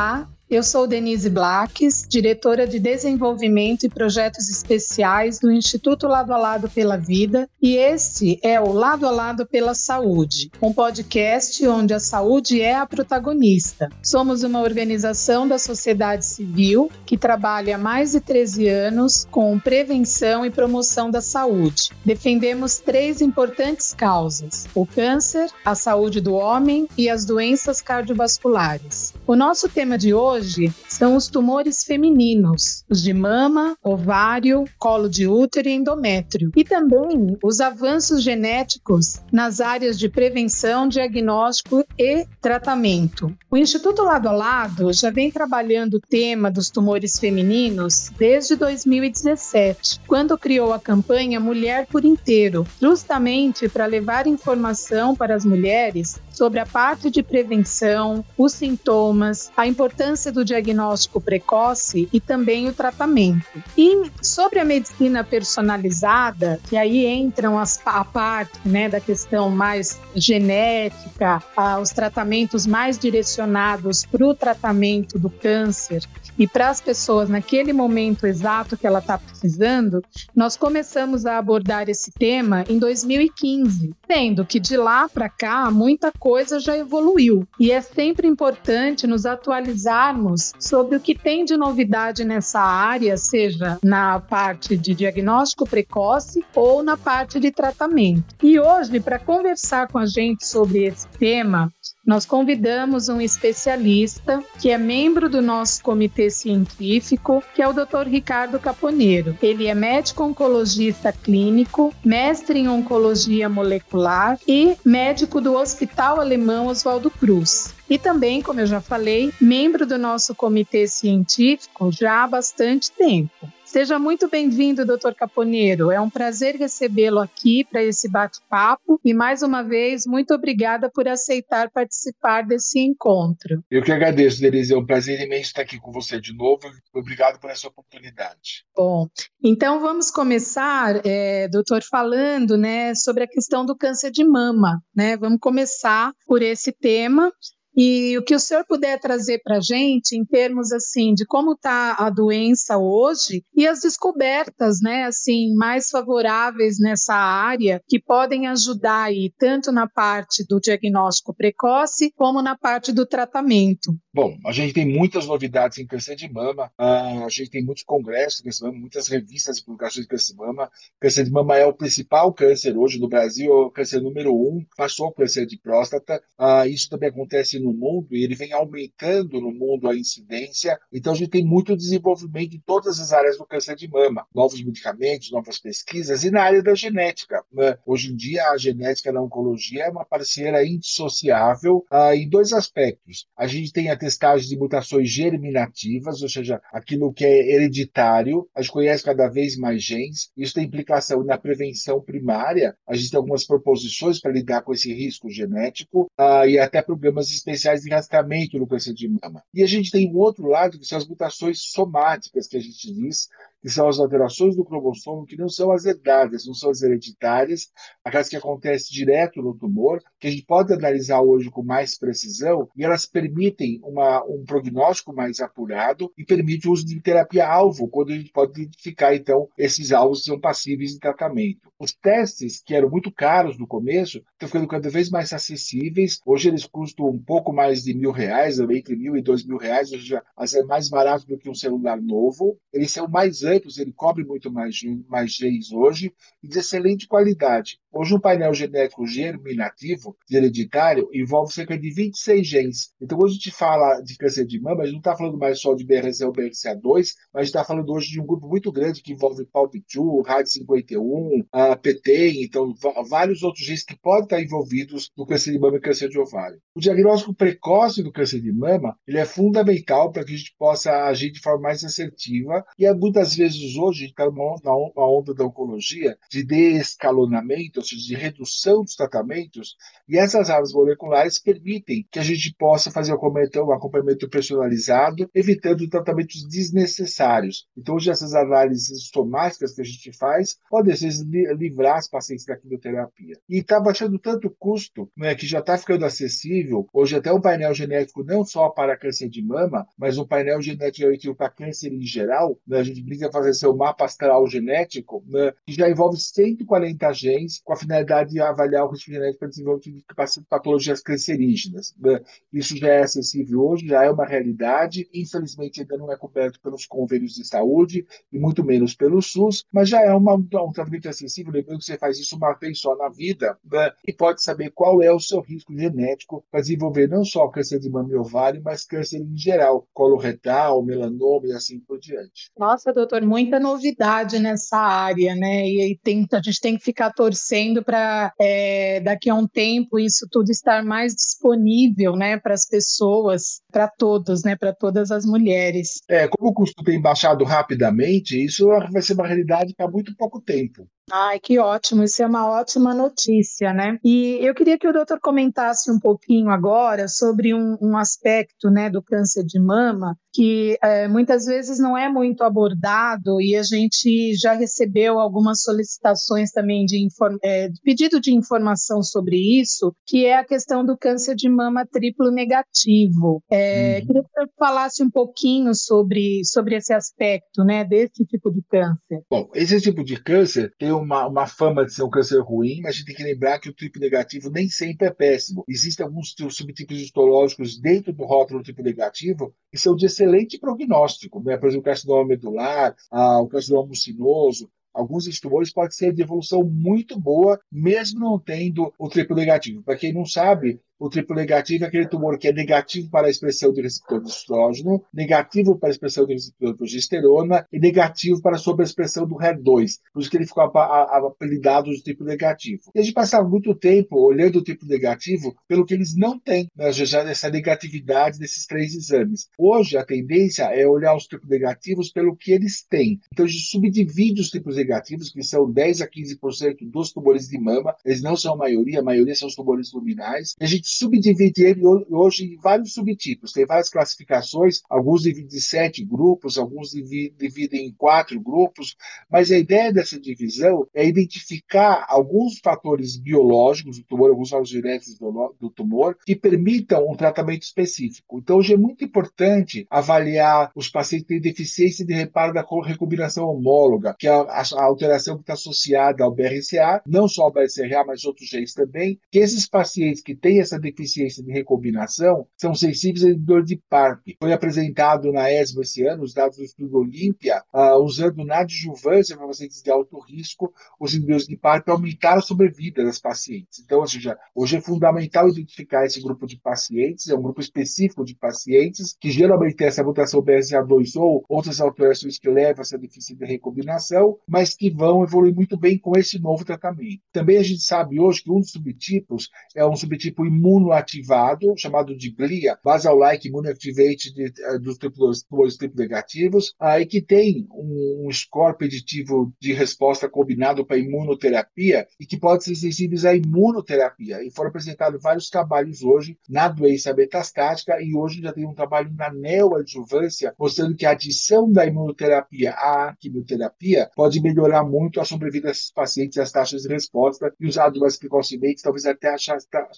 Olá, eu sou Denise Blaques, diretora de Desenvolvimento e Projetos Especiais do Instituto Lado a Lado pela Vida, e este é o Lado a Lado pela Saúde, um podcast onde a saúde é a protagonista. Somos uma organização da sociedade civil que trabalha há mais de 13 anos com prevenção e promoção da saúde. Defendemos três importantes causas: o câncer, a saúde do homem e as doenças cardiovasculares. O nosso tema de hoje são os tumores femininos, os de mama, ovário, colo de útero e endométrio, e também os avanços genéticos nas áreas de prevenção, diagnóstico e tratamento. O Instituto Lado a Lado já vem trabalhando o tema dos tumores femininos desde 2017, quando criou a campanha Mulher por Inteiro, justamente para levar informação para as mulheres sobre a parte de prevenção, os sintomas, a importância do diagnóstico precoce e também o tratamento. E sobre a medicina personalizada, que aí entram as, a parte né, da questão mais genética, os tratamentos mais direcionados para o tratamento do câncer e para as pessoas naquele momento exato que ela está precisando, nós começamos a abordar esse tema em 2015, sendo que de lá para cá muita coisa já evoluiu e é sempre importante nos atualizarmos sobre o que tem de novidade nessa área, seja na parte de diagnóstico precoce ou na parte de tratamento. E hoje, para conversar com a gente sobre esse tema, nós convidamos um especialista que é membro do nosso comitê científico, que é o Dr. Ricardo Caponeiro. Ele é médico oncologista clínico, mestre em oncologia molecular e médico do Hospital Alemão Oswaldo Cruz. E também, como eu já falei, membro do nosso comitê científico já há bastante tempo. Seja muito bem-vindo, doutor Caponeiro. É um prazer recebê-lo aqui para esse bate-papo e, mais uma vez, muito obrigada por aceitar participar desse encontro. Eu que agradeço, Denise. É um prazer imenso estar aqui com você de novo. Obrigado por essa oportunidade. Bom, então vamos começar, é, doutor, falando né, sobre a questão do câncer de mama. Né? Vamos começar por esse tema e o que o senhor puder trazer para a gente em termos assim de como está a doença hoje e as descobertas, né, assim, mais favoráveis nessa área que podem ajudar aí tanto na parte do diagnóstico precoce como na parte do tratamento. Bom, a gente tem muitas novidades em câncer de mama, a gente tem muitos congressos de câncer de mama, muitas revistas e publicações de câncer de mama. Câncer de mama é o principal câncer hoje no Brasil, é o câncer número um, passou o câncer de próstata. Isso também acontece no mundo e ele vem aumentando no mundo a incidência. Então a gente tem muito desenvolvimento em todas as áreas do câncer de mama, novos medicamentos, novas pesquisas e na área da genética. Né? Hoje em dia a genética na oncologia é uma parceira indissociável ah, em dois aspectos. A gente tem a testagem de mutações germinativas, ou seja, aquilo que é hereditário. A gente conhece cada vez mais genes. Isso tem implicação na prevenção primária. A gente tem algumas proposições para lidar com esse risco genético ah, e até programas especiais de rastreamento no câncer de mama. E a gente tem um outro lado, que são as mutações somáticas, que a gente diz, que são as alterações do cromossomo que não são as herdadas, não são as hereditárias, aquelas que acontecem direto no tumor, que a gente pode analisar hoje com mais precisão, e elas permitem uma, um prognóstico mais apurado e permite o uso de terapia-alvo, quando a gente pode identificar, então, esses alvos que são passíveis de tratamento. Os testes, que eram muito caros no começo, estão ficando cada vez mais acessíveis. Hoje eles custam um pouco mais de mil reais, entre mil e dois mil reais, ou seja, é mais barato do que um celular novo. Eles são mais amplos, ele cobre muito mais, mais genes hoje e de excelente qualidade. Hoje, um painel genético germinativo, hereditário, envolve cerca de 26 genes. Então, quando a gente fala de câncer de mama, a gente não está falando mais só de BRCA ou BRCA2, mas está falando hoje de um grupo muito grande que envolve PALP2, RAD51, a PT, então vários outros genes que podem estar envolvidos no câncer de mama e câncer de ovário. O diagnóstico precoce do câncer de mama ele é fundamental para que a gente possa agir de forma mais assertiva e muitas vezes hoje a gente está numa onda da oncologia de descalonamento de redução dos tratamentos, e essas árvores moleculares permitem que a gente possa fazer um acompanhamento personalizado, evitando tratamentos desnecessários. Então, hoje, essas análises somáticas que a gente faz podem, às vezes, livrar as pacientes da quimioterapia. E está baixando tanto o custo, né, que já está ficando acessível, hoje até um painel genético não só para câncer de mama, mas um painel genético para câncer em geral, né, a gente brinca fazer seu mapa astral genético, né, que já envolve 140 genes com a finalidade de avaliar o risco genético para desenvolvimento de patologias cancerígenas. Né. Isso já é acessível hoje, já é uma realidade, infelizmente ainda não é coberto pelos convênios de saúde e muito menos pelo SUS, mas já é uma, um tratamento acessível, lembrando que você faz isso uma vez só na vida né, e pode saber qual é o seu risco genético para desenvolver não só câncer de mama e ovário, mas câncer em geral, coloretal, melanoma e assim por diante. Nossa, doutor, muita novidade nessa área, né? E, tem, a gente tem que ficar torcendo para é, daqui a um tempo isso tudo estar mais disponível, né, para as pessoas, para todos, né, para todas as mulheres. É, como o custo tem baixado rapidamente, isso vai ser uma realidade para muito pouco tempo. Ai, que ótimo, isso é uma ótima notícia, né? E eu queria que o doutor comentasse um pouquinho agora sobre um, um aspecto né, do câncer de mama que é, muitas vezes não é muito abordado e a gente já recebeu algumas solicitações também de, é, pedido de informação sobre isso, que é a questão do câncer de mama triplo negativo. É, uhum. Queria que você falasse um pouquinho sobre, sobre esse aspecto, né, desse tipo de câncer. Bom, esse tipo de câncer tem uma, uma fama de ser um câncer ruim, mas a gente tem que lembrar que o triplo negativo nem sempre é péssimo. Existem alguns subtipos histológicos dentro do rótulo triplo negativo que são de excelente prognóstico, né? por exemplo, o carcinoma medular, ah, o carcinoma mucinoso, alguns tumores podem ser de evolução muito boa, mesmo não tendo o triplo negativo. Para quem não sabe, o triplo negativo é aquele tumor que é negativo para a expressão do receptor de estrógeno, negativo para a expressão do receptor de progesterona e negativo para a sobreexpressão do HER2. Por isso que ele ficou apelidado de triplo negativo. E a gente passava muito tempo olhando o triplo negativo pelo que eles não têm, né, já essa negatividade desses três exames. Hoje, a tendência é olhar os triplos negativos pelo que eles têm. Então, a gente subdivide os triplos negativos, que são 10 a 15% dos tumores de mama, eles não são a maioria, a maioria são os tumores luminais, e a gente subdivide ele hoje em vários subtipos. Tem várias classificações, alguns dividem em sete grupos, alguns dividem em quatro grupos, mas a ideia dessa divisão é identificar alguns fatores biológicos do tumor, alguns fatores genéticos do tumor, que permitam um tratamento específico. Então, hoje é muito importante avaliar os pacientes que têm deficiência de reparo da recombinação homóloga, que é a, a alteração que está associada ao BRCA, não só ao BRCA, mas outros genes também, que esses pacientes que têm essa deficiência de recombinação são sensíveis a dor de PARP. Foi apresentado na ESMO esse ano os dados do estudo Olímpia, uh, usando na adjuvância para pacientes de alto risco, os inibidores de PARP aumentaram a sobrevida das pacientes. Então, ou seja, hoje é fundamental identificar esse grupo de pacientes, é um grupo específico de pacientes que geralmente tem essa mutação BRCA2 ou outras alterações que levam a essa deficiência de recombinação, mas que vão evoluir muito bem com esse novo tratamento. Também a gente sabe hoje que um dos subtipos é um subtipo imune imunoativado, chamado de GLIA, Basal-like Immunoactivate eh, dos tumores triplo negativos, aí que tem um, score preditivo de resposta combinado para imunoterapia e que pode ser sensíveis à imunoterapia. E foram apresentados vários trabalhos hoje na doença metastática e hoje já tem um trabalho na neoadjuvância mostrando que a adição da imunoterapia à quimioterapia pode melhorar muito a sobrevida desses pacientes as taxas de resposta e usado mais precocemente, talvez até a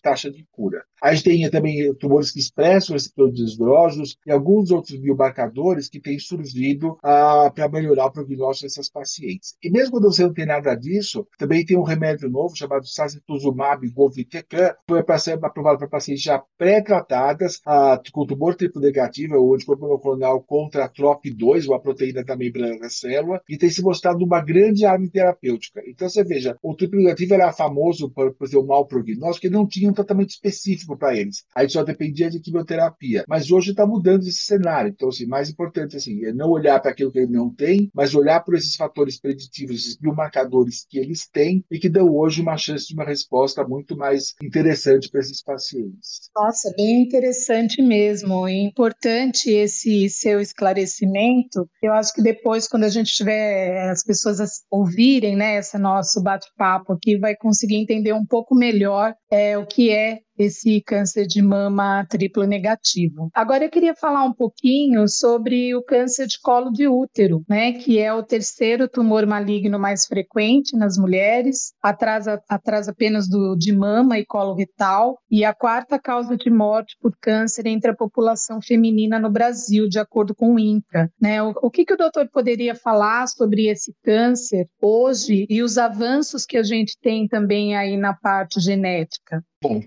taxa de cura cura. A gente tem também tumores que expressam receptores de estrógenos e alguns outros biomarcadores que têm surgido ah, para melhorar o prognóstico dessas pacientes. E mesmo quando você não tem nada disso, também tem um remédio novo chamado sacituzumab govitecan, que foi ser aprovado para pacientes já pré-tratadas ah, com tumor triplo negativo, ou anticorpo monoclonal contra a TROP2, uma proteína da membrana da célula, e tem se mostrado uma grande arma terapêutica. Então você veja, o triplo negativo era famoso por, por ter um mau prognóstico e não tinha um tratamento específico para eles. Aí só dependia de quimioterapia. Mas hoje está mudando esse cenário. Então, assim, mais importante assim, é não olhar para aquilo que ele não tem, mas olhar por esses fatores preditivos, esses biomarcadores que eles têm e que dão hoje uma chance de uma resposta muito mais interessante para esses pacientes. Nossa, bem interessante mesmo. E importante esse seu esclarecimento. Eu acho que depois, quando a gente tiver as pessoas ouvirem né, esse nosso bate-papo aqui, vai conseguir entender um pouco melhor é, o que é esse câncer de mama triplo negativo. Agora eu queria falar um pouquinho sobre o câncer de colo de útero, né, que é o terceiro tumor maligno mais frequente nas mulheres, atrás, atrás apenas do de mama e colo retal, e a quarta causa de morte por câncer entre a população feminina no Brasil, de acordo com o INCA. Né? O, o que, que o doutor poderia falar sobre esse câncer hoje e os avanços que a gente tem também aí na parte genética? Bom,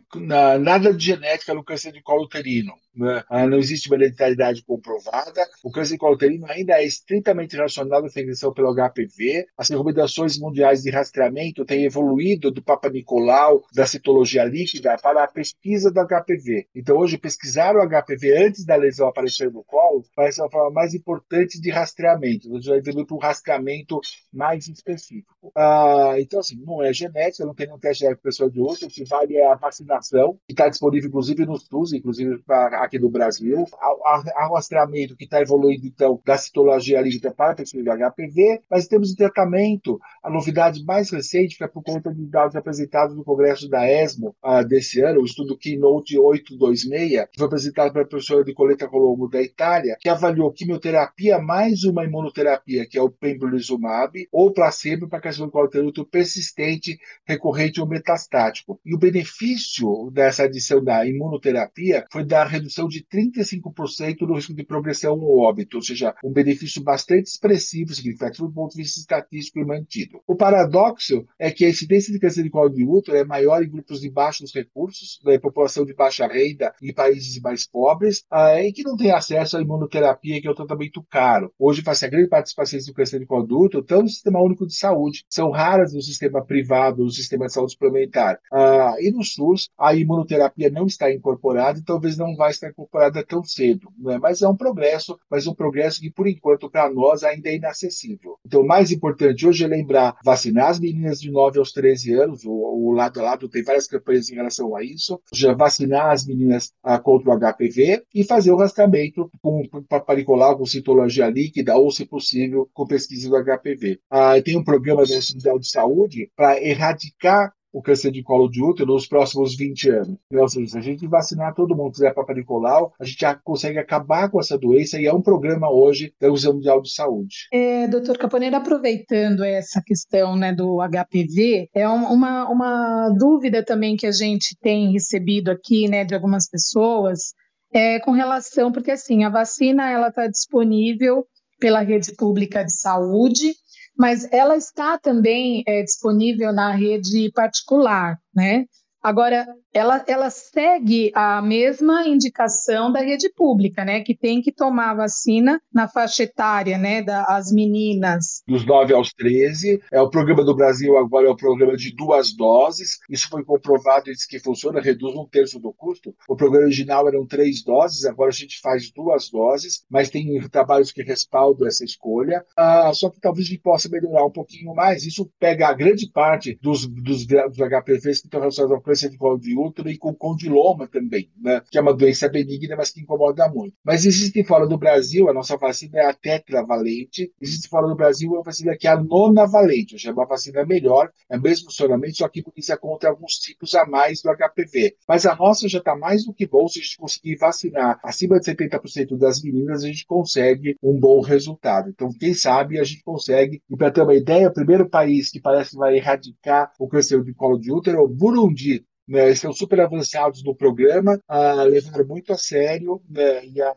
nada de genética no câncer de colo uterino. Né? Ah, não existe uma hereditariedade comprovada. O câncer de colo uterino ainda é estritamente relacionado à infecção pelo HPV. As recomendações mundiais de rastreamento têm evoluído do Papa Nicolau, da citologia líquida, para a pesquisa do HPV. Então, hoje, pesquisar o HPV antes da lesão aparecer no colo parece a forma mais importante de rastreamento. Nós já evoluiu para um rastreamento mais específico. Ah, então, assim, não é genética, não tem um teste de pessoa de outro. O que vale é a vacinação, que está disponível inclusive no SUS, inclusive aqui no Brasil. Há rastreamento que está evoluindo, então, da citologia líquida para a do HPV, mas temos em tratamento. A novidade mais recente foi por conta de dados apresentados no Congresso da ESMO uh, desse ano, o estudo Keynote 826, que foi apresentado pela professora de Coleta Colombo da Itália, que avaliou quimioterapia mais uma imunoterapia, que é o pembrolizumab, ou placebo para carcinoma do persistente, recorrente ou metastático. E o benefício dessa adição da imunoterapia foi da redução de 35% do risco de progressão ao óbito, ou seja, um benefício bastante expressivo, significativo do ponto de vista estatístico e mantido. O paradoxo é que a incidência de câncer de colo de útero é maior em grupos de baixos recursos, da população de baixa renda e países mais pobres, ah, e que não tem acesso à imunoterapia, que é um tratamento caro. Hoje, faz a grande parte dos pacientes do câncer de colo de útero estão no Sistema Único de Saúde. São raras no sistema privado, no sistema de saúde suplementar. Ah, e no SUS, a imunoterapia não está incorporada e talvez não vai estar incorporada tão cedo. Né? Mas é um progresso, mas um progresso que, por enquanto, para nós ainda é inacessível. Então, o mais importante hoje é lembrar vacinar as meninas de 9 aos 13 anos, o, o lado a lado tem várias campanhas em relação a isso, já vacinar as meninas ah, contra o HPV e fazer o rastreamento com paparicolar, com citologia líquida ou, se possível, com pesquisa do HPV. Ah, tem um programa da Universidade de Saúde para erradicar o câncer de colo de útero nos próximos 20 anos. Ou seja, se a gente vacinar todo mundo, fizer Papa Nicolau, a gente já consegue acabar com essa doença e é um programa hoje da Organização Mundial de Saúde. É, doutor Caponeira, aproveitando essa questão né, do HPV, é uma, uma dúvida também que a gente tem recebido aqui né, de algumas pessoas é, com relação, porque assim, a vacina ela está disponível pela rede pública de saúde, mas ela está também é, disponível na rede particular, né? Agora, ela, ela segue a mesma indicação da rede pública, né? Que tem que tomar vacina na faixa etária, né? Das meninas. Dos 9 aos 13. É o programa do Brasil agora é o programa de duas doses. Isso foi comprovado e diz que funciona, reduz um terço do custo. O programa original eram três doses, agora a gente faz duas doses, mas tem trabalhos que respaldam essa escolha. Ah, só que talvez a gente possa melhorar um pouquinho mais. Isso pega a grande parte dos, dos, dos HPVs que estão relacionados ao câncer de colo de útero e com condiloma também, né? que é uma doença benigna, mas que incomoda muito. Mas existe fora do Brasil, a nossa vacina é a tetravalente, existe fora do Brasil uma vacina que é a nonavalente, ou é uma vacina melhor, é o mesmo funcionamento, só que imuniza contra alguns tipos a mais do HPV. Mas a nossa já está mais do que bom, se a gente conseguir vacinar acima de 70% das meninas, a gente consegue um bom resultado. Então, quem sabe a gente consegue, e para ter uma ideia, o primeiro país que parece que vai erradicar o câncer de colo de útero é o Burundi, né, estão super avançados no programa, ah, levaram muito a sério, né, e a,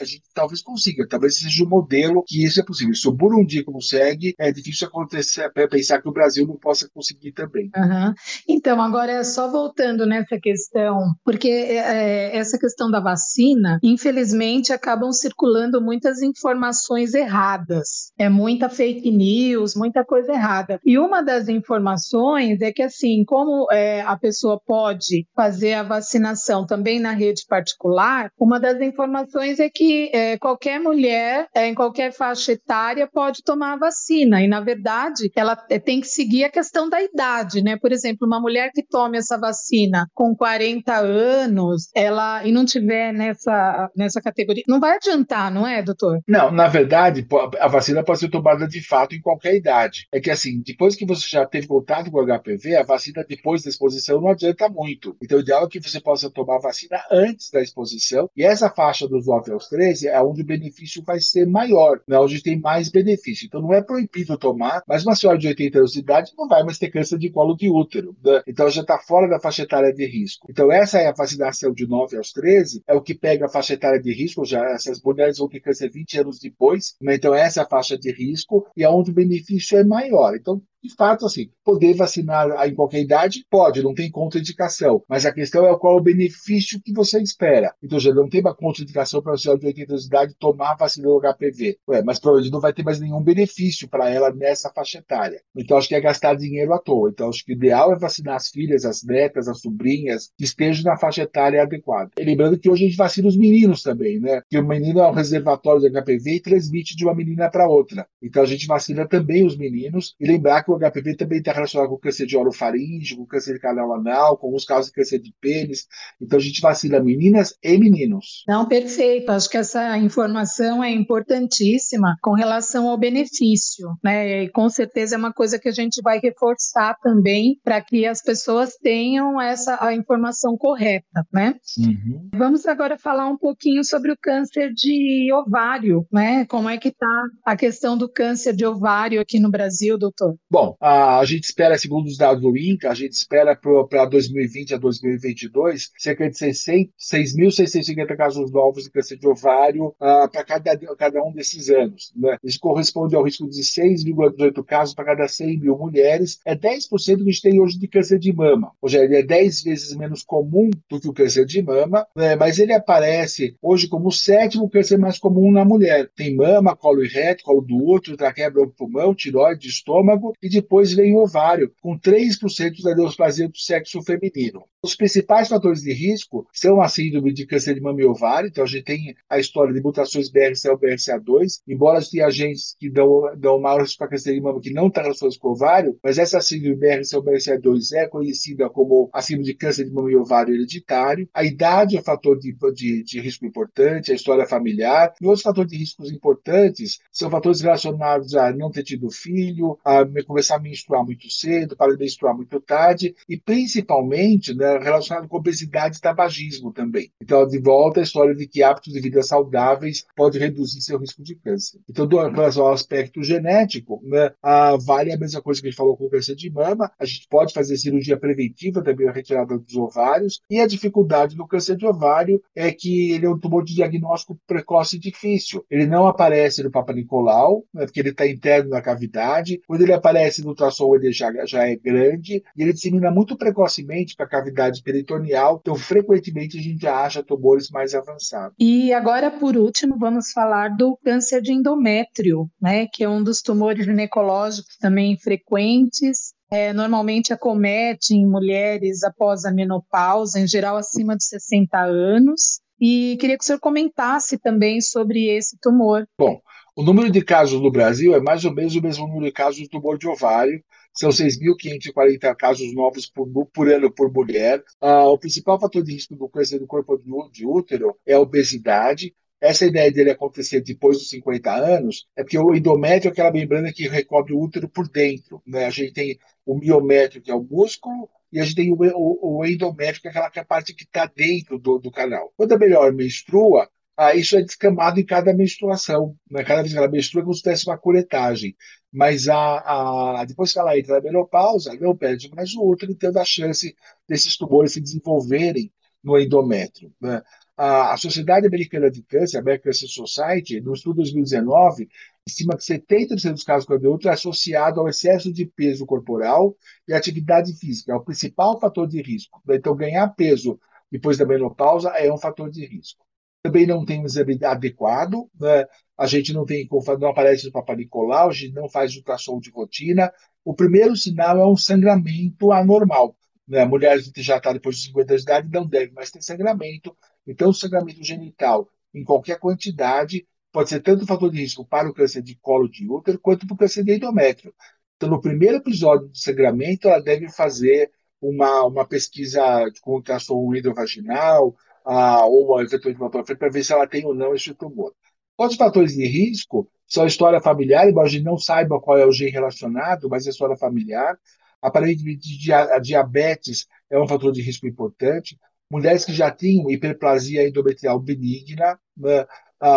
a, gente talvez consiga, talvez seja um modelo que isso é possível. Se o Burundi consegue, é difícil acontecer, é, pensar que o Brasil não possa conseguir também. Uhum. Então, agora só voltando nessa questão, porque é, é, essa questão da vacina, infelizmente, acabam circulando muitas informações erradas, é muita fake news, muita coisa errada. E uma das informações é que, assim, como é, a pessoa pode fazer a vacinação também na rede particular, uma das informações é que é, qualquer mulher, é, em qualquer faixa etária, pode tomar a vacina. E, na verdade, ela é, tem que seguir a questão da idade, né? Por exemplo, uma mulher que tome essa vacina com 40 anos, ela e não tiver nessa, nessa categoria, não vai adiantar, não é, doutor? Não, na verdade, a vacina pode ser tomada de fato em qualquer idade. É que assim, depois que você já teve contato com o HPV, a vacina depois da exposição não adianta muito. Então, o ideal é que você possa tomar a vacina antes da exposição. E essa faixa dos 9 aos 13 é onde o benefício vai ser maior, né? onde tem mais benefício. Então, não é proibido tomar, mas uma senhora de 80 anos de idade não vai mais ter câncer de colo de útero. Né? Então, já está fora da faixa etária de risco. Então, essa é a vacinação de 9 aos 13, é o que pega a faixa etária de risco. Já essas mulheres vão ter câncer 20 anos depois. Né? Então, essa é a faixa de risco e é onde o benefício é maior. Então, de fato, assim, poder vacinar em qualquer idade, pode, não tem contraindicação. Mas a questão é qual o benefício que você espera. Então, já não tem uma contraindicação para a senhora de 80 anos de idade tomar a vacina do HPV. Ué, mas provavelmente não vai ter mais nenhum benefício para ela nessa faixa etária. Então, acho que é gastar dinheiro à toa. Então, acho que o ideal é vacinar as filhas, as netas, as sobrinhas, que estejam na faixa etária adequada. E lembrando que hoje a gente vacina os meninos também, né? Que o menino é um reservatório de HPV e transmite de uma menina para outra. Então, a gente vacina também os meninos. E lembrar que o HPV também está relacionado com câncer de orofaringe, com câncer de canal anal, com alguns casos de câncer de pênis. Então a gente vacina meninas e meninos. Não, perfeito. Acho que essa informação é importantíssima com relação ao benefício, né? E com certeza é uma coisa que a gente vai reforçar também para que as pessoas tenham essa a informação correta, né? Uhum. Vamos agora falar um pouquinho sobre o câncer de ovário, né? Como é que está a questão do câncer de ovário aqui no Brasil, doutor? Bom, a, a gente espera, segundo os dados do INCA, a gente espera para 2020 a 2022 cerca de 6.650 casos novos de câncer de ovário uh, para cada, cada um desses anos. Né? Isso corresponde ao risco de 6,18 casos para cada 100 mil mulheres. É 10% que a gente tem hoje de câncer de mama. Seja, ele é 10 vezes menos comum do que o câncer de mama, né? mas ele aparece hoje como o sétimo câncer mais comum na mulher. Tem mama, colo e reto, colo do útero, traqueia, bronco, pulmão, tiroide, estômago e depois vem o ovário, com 3% da neoplasia do sexo feminino. Os principais fatores de risco são a síndrome de câncer de mama e ovário, então a gente tem a história de mutações BRCA1 BRCA2, embora tenha agentes que dão, dão maior risco para câncer de mama que não estão relacionados com o ovário, mas essa síndrome BRCA1 BRCA2 é conhecida como a síndrome de câncer de mama e ovário hereditário. A idade é um fator de, de, de risco importante, a história familiar. E outros fatores de riscos importantes são fatores relacionados a não ter tido filho, a começar a menstruar muito cedo, para menstruar muito tarde, e principalmente né, relacionado com obesidade e tabagismo também. Então, de volta a história de que hábitos de vida saudáveis pode reduzir seu risco de câncer. Então, do, em relação ao aspecto genético, né, a, vale a mesma coisa que a gente falou com o câncer de mama, a gente pode fazer cirurgia preventiva também, a retirada dos ovários, e a dificuldade do câncer de ovário é que ele é um tumor de diagnóstico precoce e difícil. Ele não aparece no Papa Nicolau, né, porque ele está interno na cavidade. Quando ele aparece no ultrassom, ele já, já é grande, e ele dissemina muito precocemente para a cavidade cavidade peritoneal, então frequentemente a gente acha tumores mais avançados. E agora, por último, vamos falar do câncer de endométrio, né, que é um dos tumores ginecológicos também frequentes, é, normalmente acomete em mulheres após a menopausa, em geral acima de 60 anos. E queria que o senhor comentasse também sobre esse tumor. Bom, o número de casos no Brasil é mais ou menos o mesmo número de casos de tumor de ovário, são 6.540 casos novos por, por, ano por mulher. Ah, o principal fator de risco do câncer do corpo de útero é a obesidade. Essa ideia dele acontecer depois dos 50 anos é porque o endométrio é aquela membrana que recobre o útero por dentro. Né? A gente tem o miométrio, que é o músculo, e a gente tem o, o, o endométrio, que é aquela que é a parte que está dentro do, do canal. Quando a mulher menstrua, ah, isso é descamado em cada menstruação. Né? Cada vez que ela menstrua, é como se tivesse uma curetagem mas a, a, depois que ela entra na menopausa, não perde mais o útero, tendo a chance desses tumores se desenvolverem no endométrio. Né? A, Sociedade Americana de Câncer, a American Cancer Society, no estudo de 2019, estima que 70% dos casos com útero é associado ao excesso de peso corporal e atividade física, é o principal fator de risco. Então, ganhar peso depois da menopausa é um fator de risco também não tem um exame adequado, né? a gente não tem, não aparece no Papa Nicolau, a gente não faz ultrassom de rotina. O primeiro sinal é um sangramento anormal. né, mulheres que já estão depois de 50 anos de idade não devem mais ter sangramento. Então, sangramento genital, em qualquer quantidade, pode ser tanto fator de risco para o câncer de colo de útero quanto para o câncer de endométrio. Então, no primeiro episódio de sangramento, ela deve fazer uma, uma pesquisa com ultrassom hidrovaginal ah, ou eventualmente uma para ver se ela tem ou não esse tumor. Outros fatores de risco são a história familiar, embora a gente não saiba qual é o gene relacionado, mas a história familiar. Aparentemente, a diabetes é um fator de risco importante. Mulheres que já tinham hiperplasia endometrial benigna, né,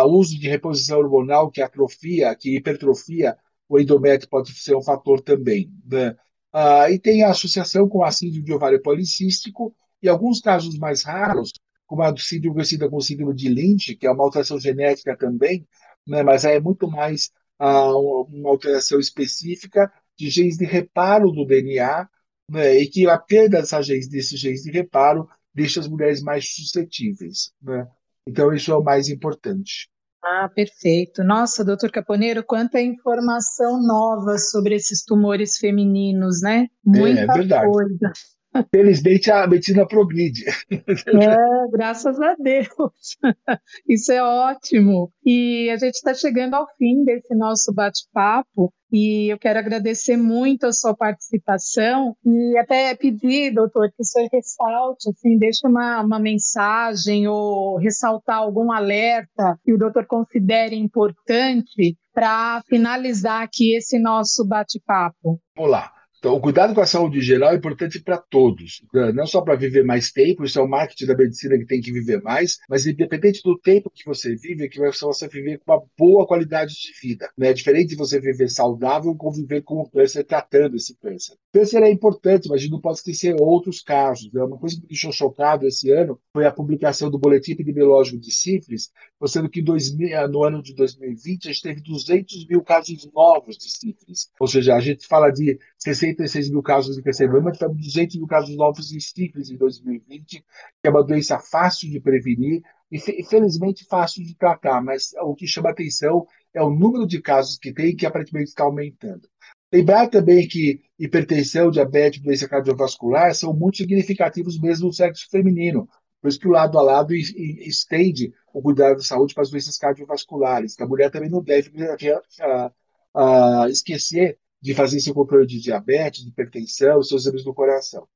uso de reposição hormonal que atrofia, que hipertrofia o endométrio pode ser um fator também. Ah, e tem a associação com a síndrome de ovário policístico e alguns casos mais raros, como a síndrome conhecida como síndrome de Lynch, que é uma alteração genética também, né? mas é muito mais ah, uma alteração específica de genes de reparo do DNA, né? e que a perda dessas genes, desses genes de reparo deixa as mulheres mais suscetíveis. Né? Então, isso é o mais importante. Ah, perfeito. Nossa, doutor Caponeiro, quanta informação nova sobre esses tumores femininos, né? Muita é, é verdade. coisa. Felizmente a medicina progride. É, graças a Deus. Isso é ótimo. E a gente está chegando ao fim desse nosso bate-papo. E eu quero agradecer muito a sua participação e até pedir, doutor, que o senhor ressalte, assim, deixe uma, uma mensagem ou ressaltar algum alerta que o doutor considere importante para finalizar aqui esse nosso bate-papo. Vamos lá. Então, o cuidado com a saúde geral é importante para todos, né? não só para viver mais tempo, isso é o marketing da medicina que tem que viver mais, mas independente do tempo que você vive, é que você viver com uma boa qualidade de vida. Né? É diferente de você viver saudável ou viver com o câncer tratando esse câncer. O câncer é importante, mas a gente não pode esquecer outros casos. Né? Uma coisa que me deixou chocado esse ano foi a publicação do Boletim Epidemiológico de Sífilis, mostrando que 2000, no ano de 2020 a gente teve 200 mil casos novos de sífilis. Ou seja, a gente fala de 66 mil casos de carcinoma, tivemos 200 mil casos novos de sífilis em 2020, que é uma doença fácil de prevenir e, felizmente, fácil de tratar, mas o que chama atenção é o número de casos que tem, que aparentemente está aumentando. Lembrar também que hipertensão, diabetes, doença cardiovascular são muito significativos mesmo no sexo feminino. Por isso que o lado a lado estende o cuidado da saúde para as doenças cardiovasculares. Que a mulher também não deve uh, uh, esquecer de fazer seu controle de diabetes, de hipertensão, seus exames do coração.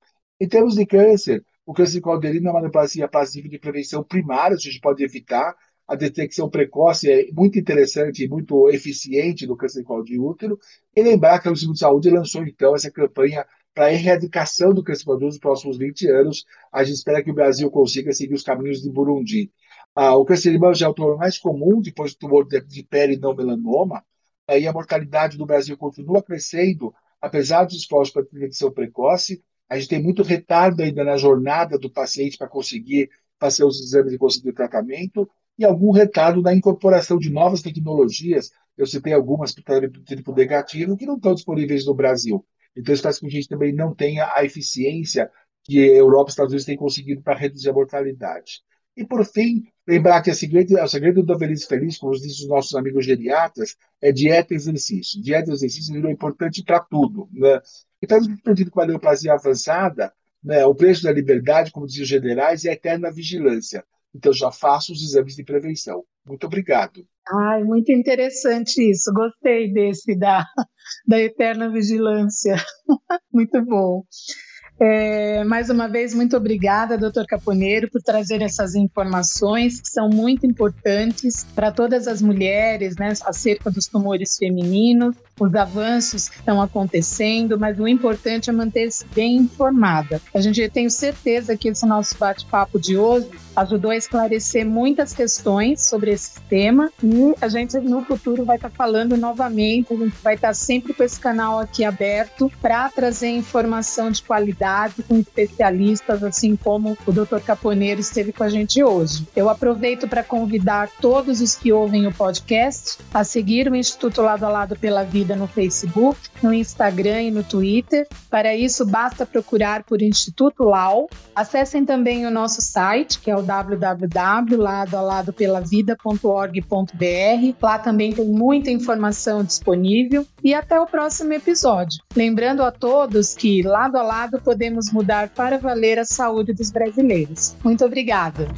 Em termos de câncer, o câncer calderino é uma neoplasia passiva de prevenção primária, a gente pode evitar. A detecção precoce é muito interessante e muito eficiente no câncer de colo de útero. E lembrar que o Instituto de Saúde lançou, então, essa campanha para a erradicação do câncer nos próximos 20 anos. A gente espera que o Brasil consiga seguir os caminhos de Burundi. Ah, o câncer de mama já é o tumor mais comum, depois do tumor de, de pele não melanoma e a mortalidade do Brasil continua crescendo, apesar dos esforços para prevenção precoce. A gente tem muito retardo ainda na jornada do paciente para conseguir fazer os exames e conseguir o tratamento, e algum retardo na incorporação de novas tecnologias. Eu citei algumas tipo negativo que não estão disponíveis no Brasil. Então, isso faz com que a gente também não tenha a eficiência que a Europa e os Estados Unidos têm conseguido para reduzir a mortalidade. E, por fim, lembrar que o segredo, o segredo da velhice feliz, como dizem os nossos amigos geriatras, é dieta e exercício. Dieta e exercício é importante para tudo. Né? Então, perdido com a neoplasia avançada, né, o preço da liberdade, como diziam os generais, é a eterna vigilância. Então, já faço os exames de prevenção. Muito obrigado. Ai, muito interessante isso. Gostei desse da, da eterna vigilância. muito bom. É, mais uma vez, muito obrigada, doutor Caponeiro, por trazer essas informações que são muito importantes para todas as mulheres, né, acerca dos tumores femininos, os avanços que estão acontecendo, mas o importante é manter-se bem informada. A gente tem certeza que esse nosso bate-papo de hoje ajudou a esclarecer muitas questões sobre esse tema e a gente no futuro vai estar falando novamente, a gente vai estar sempre com esse canal aqui aberto para trazer informação de qualidade com especialistas, assim como o Dr. Caponeiro esteve com a gente hoje. Eu aproveito para convidar todos os que ouvem o podcast a seguir o Instituto Lado a Lado pela Vida no Facebook, no Instagram e no Twitter. Para isso, basta procurar por Instituto Lau. Acessem também o nosso site, que é www.ladoaladopelavida.org.br. Lá também tem muita informação disponível. E até o próximo episódio. Lembrando a todos que lado a lado podemos mudar para valer a saúde dos brasileiros. Muito obrigada.